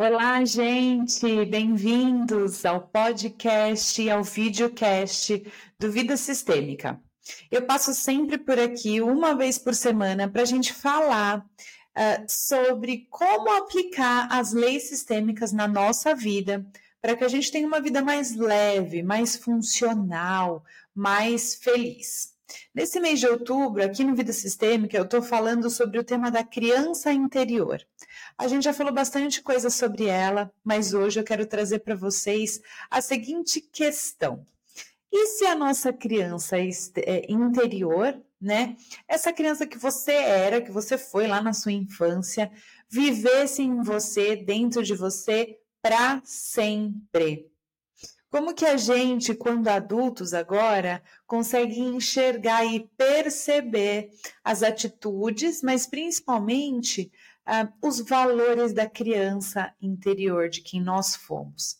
Olá, gente! Bem-vindos ao podcast e ao videocast do Vida Sistêmica. Eu passo sempre por aqui, uma vez por semana, para a gente falar uh, sobre como aplicar as leis sistêmicas na nossa vida, para que a gente tenha uma vida mais leve, mais funcional, mais feliz. Nesse mês de outubro, aqui no Vida Sistêmica, eu estou falando sobre o tema da criança interior. A gente já falou bastante coisa sobre ela, mas hoje eu quero trazer para vocês a seguinte questão. E se a nossa criança é, interior, né? Essa criança que você era, que você foi lá na sua infância, vivesse em você, dentro de você, para sempre. Como que a gente, quando adultos agora, consegue enxergar e perceber as atitudes, mas principalmente uh, os valores da criança interior, de quem nós fomos.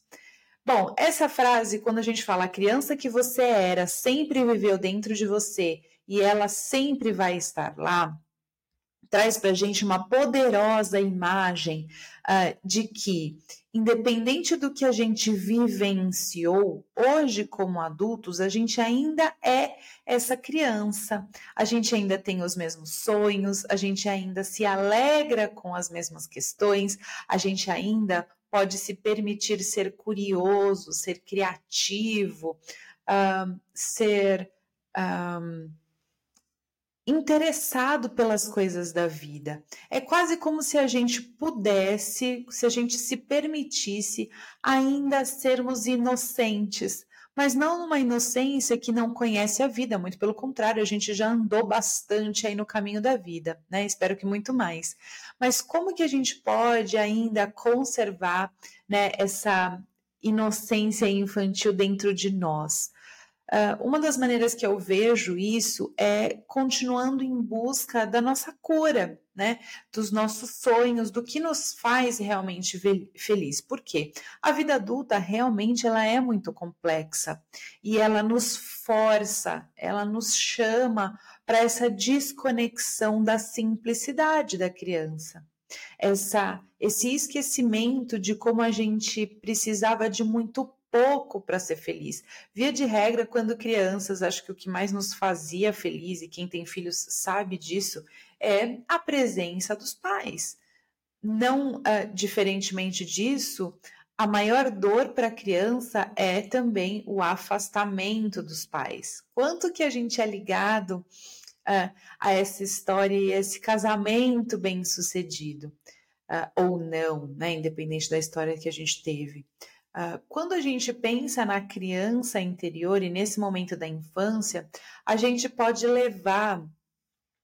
Bom, essa frase, quando a gente fala a criança que você era, sempre viveu dentro de você e ela sempre vai estar lá, traz para a gente uma poderosa imagem uh, de que, independente do que a gente vivenciou, hoje, como adultos, a gente ainda é essa criança, a gente ainda tem os mesmos sonhos, a gente ainda se alegra com as mesmas questões, a gente ainda pode se permitir ser curioso, ser criativo, uh, ser. Um, interessado pelas coisas da vida. É quase como se a gente pudesse, se a gente se permitisse ainda sermos inocentes, mas não numa inocência que não conhece a vida, muito pelo contrário, a gente já andou bastante aí no caminho da vida, né? Espero que muito mais. Mas como que a gente pode ainda conservar, né, essa inocência infantil dentro de nós? Uh, uma das maneiras que eu vejo isso é continuando em busca da nossa cura, né? Dos nossos sonhos, do que nos faz realmente feliz. Por quê? A vida adulta realmente ela é muito complexa e ela nos força, ela nos chama para essa desconexão da simplicidade da criança. Essa, esse esquecimento de como a gente precisava de muito pouco para ser feliz. Via de regra, quando crianças, acho que o que mais nos fazia feliz, e quem tem filhos sabe disso, é a presença dos pais. Não uh, diferentemente disso, a maior dor para a criança é também o afastamento dos pais. Quanto que a gente é ligado uh, a essa história e esse casamento bem sucedido, uh, ou não, né? independente da história que a gente teve. Uh, quando a gente pensa na criança interior e nesse momento da infância, a gente pode levar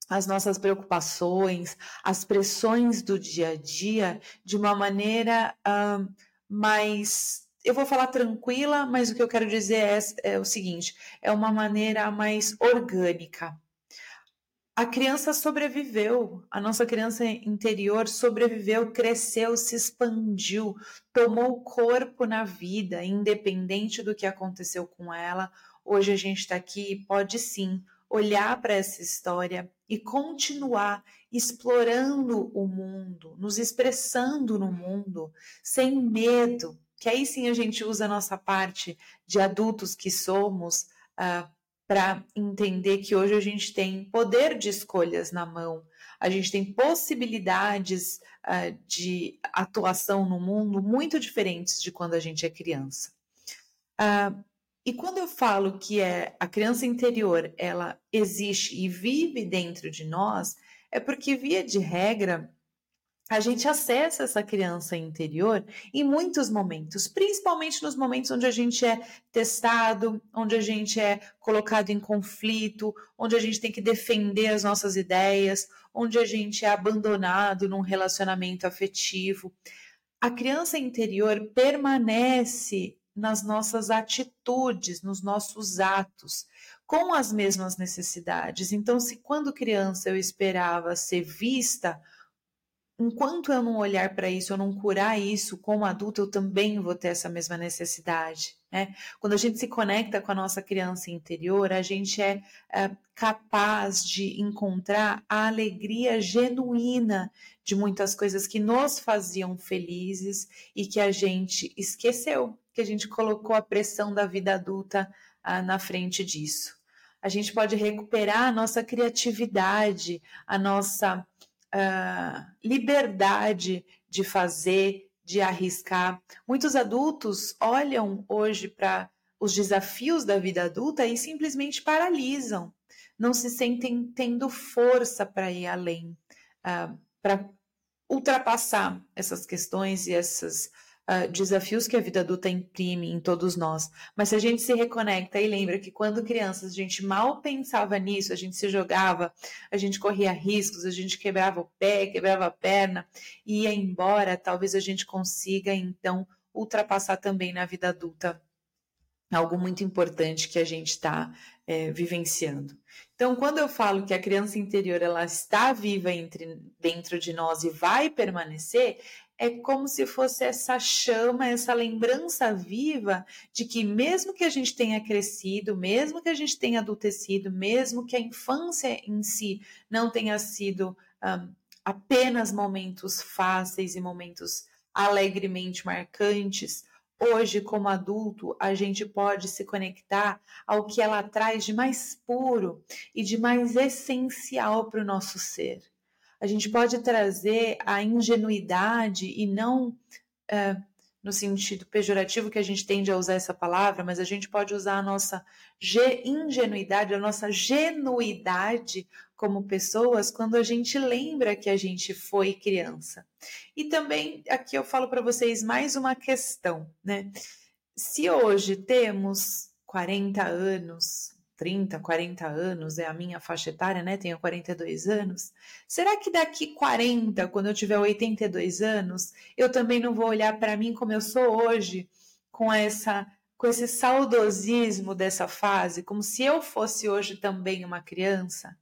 as nossas preocupações, as pressões do dia a dia de uma maneira uh, mais. Eu vou falar tranquila, mas o que eu quero dizer é, é o seguinte: é uma maneira mais orgânica a criança sobreviveu, a nossa criança interior sobreviveu, cresceu, se expandiu, tomou corpo na vida, independente do que aconteceu com ela. Hoje a gente está aqui e pode sim olhar para essa história e continuar explorando o mundo, nos expressando no mundo, sem medo, que aí sim a gente usa a nossa parte de adultos que somos. Uh, para entender que hoje a gente tem poder de escolhas na mão, a gente tem possibilidades uh, de atuação no mundo muito diferentes de quando a gente é criança. Uh, e quando eu falo que é a criança interior, ela existe e vive dentro de nós, é porque via de regra a gente acessa essa criança interior em muitos momentos, principalmente nos momentos onde a gente é testado, onde a gente é colocado em conflito, onde a gente tem que defender as nossas ideias, onde a gente é abandonado num relacionamento afetivo. A criança interior permanece nas nossas atitudes, nos nossos atos, com as mesmas necessidades. Então, se quando criança eu esperava ser vista, enquanto eu não olhar para isso, eu não curar isso como adulto, eu também vou ter essa mesma necessidade. Né? Quando a gente se conecta com a nossa criança interior, a gente é, é capaz de encontrar a alegria genuína de muitas coisas que nos faziam felizes e que a gente esqueceu, que a gente colocou a pressão da vida adulta ah, na frente disso. A gente pode recuperar a nossa criatividade, a nossa uh, liberdade de fazer, de arriscar. Muitos adultos olham hoje para os desafios da vida adulta e simplesmente paralisam, não se sentem tendo força para ir além, uh, para ultrapassar essas questões e esses uh, desafios que a vida adulta imprime em todos nós. Mas se a gente se reconecta e lembra que quando crianças a gente mal pensava nisso, a gente se jogava, a gente corria riscos, a gente quebrava o pé, quebrava a perna ia embora, talvez a gente consiga então ultrapassar também na vida adulta algo muito importante que a gente está é, vivenciando. Então, quando eu falo que a criança interior ela está viva entre, dentro de nós e vai permanecer, é como se fosse essa chama, essa lembrança viva de que, mesmo que a gente tenha crescido, mesmo que a gente tenha adultecido, mesmo que a infância em si não tenha sido um, apenas momentos fáceis e momentos alegremente marcantes, hoje, como adulto, a gente pode se conectar ao que ela traz de mais puro e de mais essencial para o nosso ser a gente pode trazer a ingenuidade e não é, no sentido pejorativo que a gente tende a usar essa palavra, mas a gente pode usar a nossa ingenuidade, a nossa genuidade como pessoas quando a gente lembra que a gente foi criança. E também aqui eu falo para vocês mais uma questão, né? Se hoje temos 40 anos, 30, 40 anos, é a minha faixa etária, né? Tenho 42 anos. Será que daqui 40, quando eu tiver 82 anos, eu também não vou olhar para mim como eu sou hoje, com essa com esse saudosismo dessa fase, como se eu fosse hoje também uma criança?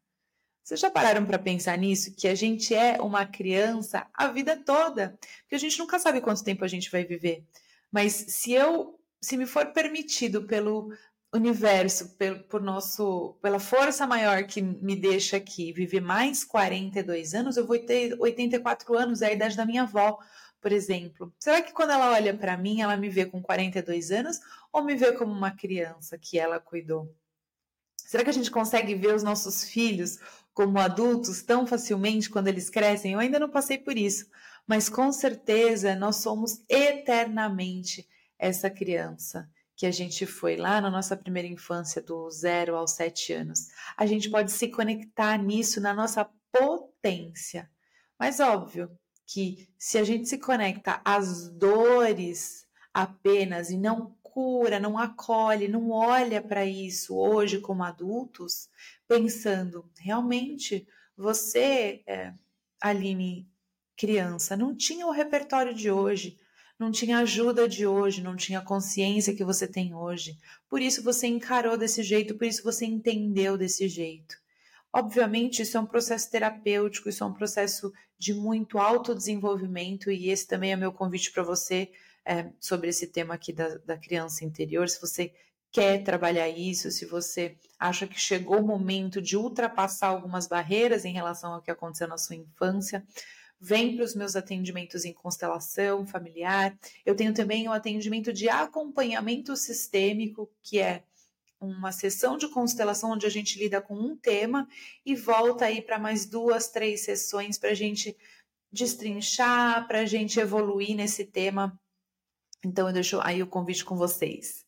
Vocês já pararam para pensar nisso? Que a gente é uma criança a vida toda, porque a gente nunca sabe quanto tempo a gente vai viver. Mas se eu, se me for permitido pelo universo, por, por nosso, pela força maior que me deixa aqui viver mais 42 anos, eu vou ter 84 anos, é a idade da minha avó, por exemplo. Será que quando ela olha para mim, ela me vê com 42 anos ou me vê como uma criança que ela cuidou? Será que a gente consegue ver os nossos filhos como adultos tão facilmente quando eles crescem? Eu ainda não passei por isso, mas com certeza nós somos eternamente essa criança que a gente foi lá na nossa primeira infância, do zero aos sete anos. A gente pode se conectar nisso na nossa potência. Mas óbvio que se a gente se conecta às dores apenas e não cura, não acolhe, não olha para isso hoje como adultos, pensando realmente você, é, Aline, criança, não tinha o repertório de hoje, não tinha ajuda de hoje, não tinha consciência que você tem hoje. Por isso você encarou desse jeito, por isso você entendeu desse jeito. Obviamente, isso é um processo terapêutico, isso é um processo de muito autodesenvolvimento, e esse também é meu convite para você é, sobre esse tema aqui da, da criança interior. Se você quer trabalhar isso, se você acha que chegou o momento de ultrapassar algumas barreiras em relação ao que aconteceu na sua infância, vem para os meus atendimentos em constelação familiar. Eu tenho também o atendimento de acompanhamento sistêmico, que é uma sessão de constelação onde a gente lida com um tema e volta aí para mais duas, três sessões para a gente destrinchar, para a gente evoluir nesse tema. Então eu deixo aí o convite com vocês.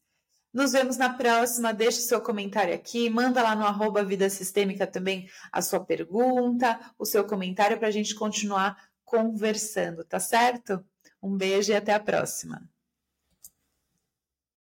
Nos vemos na próxima. Deixe seu comentário aqui, manda lá no arroba Vida Sistêmica também a sua pergunta, o seu comentário para a gente continuar conversando, tá certo? Um beijo e até a próxima.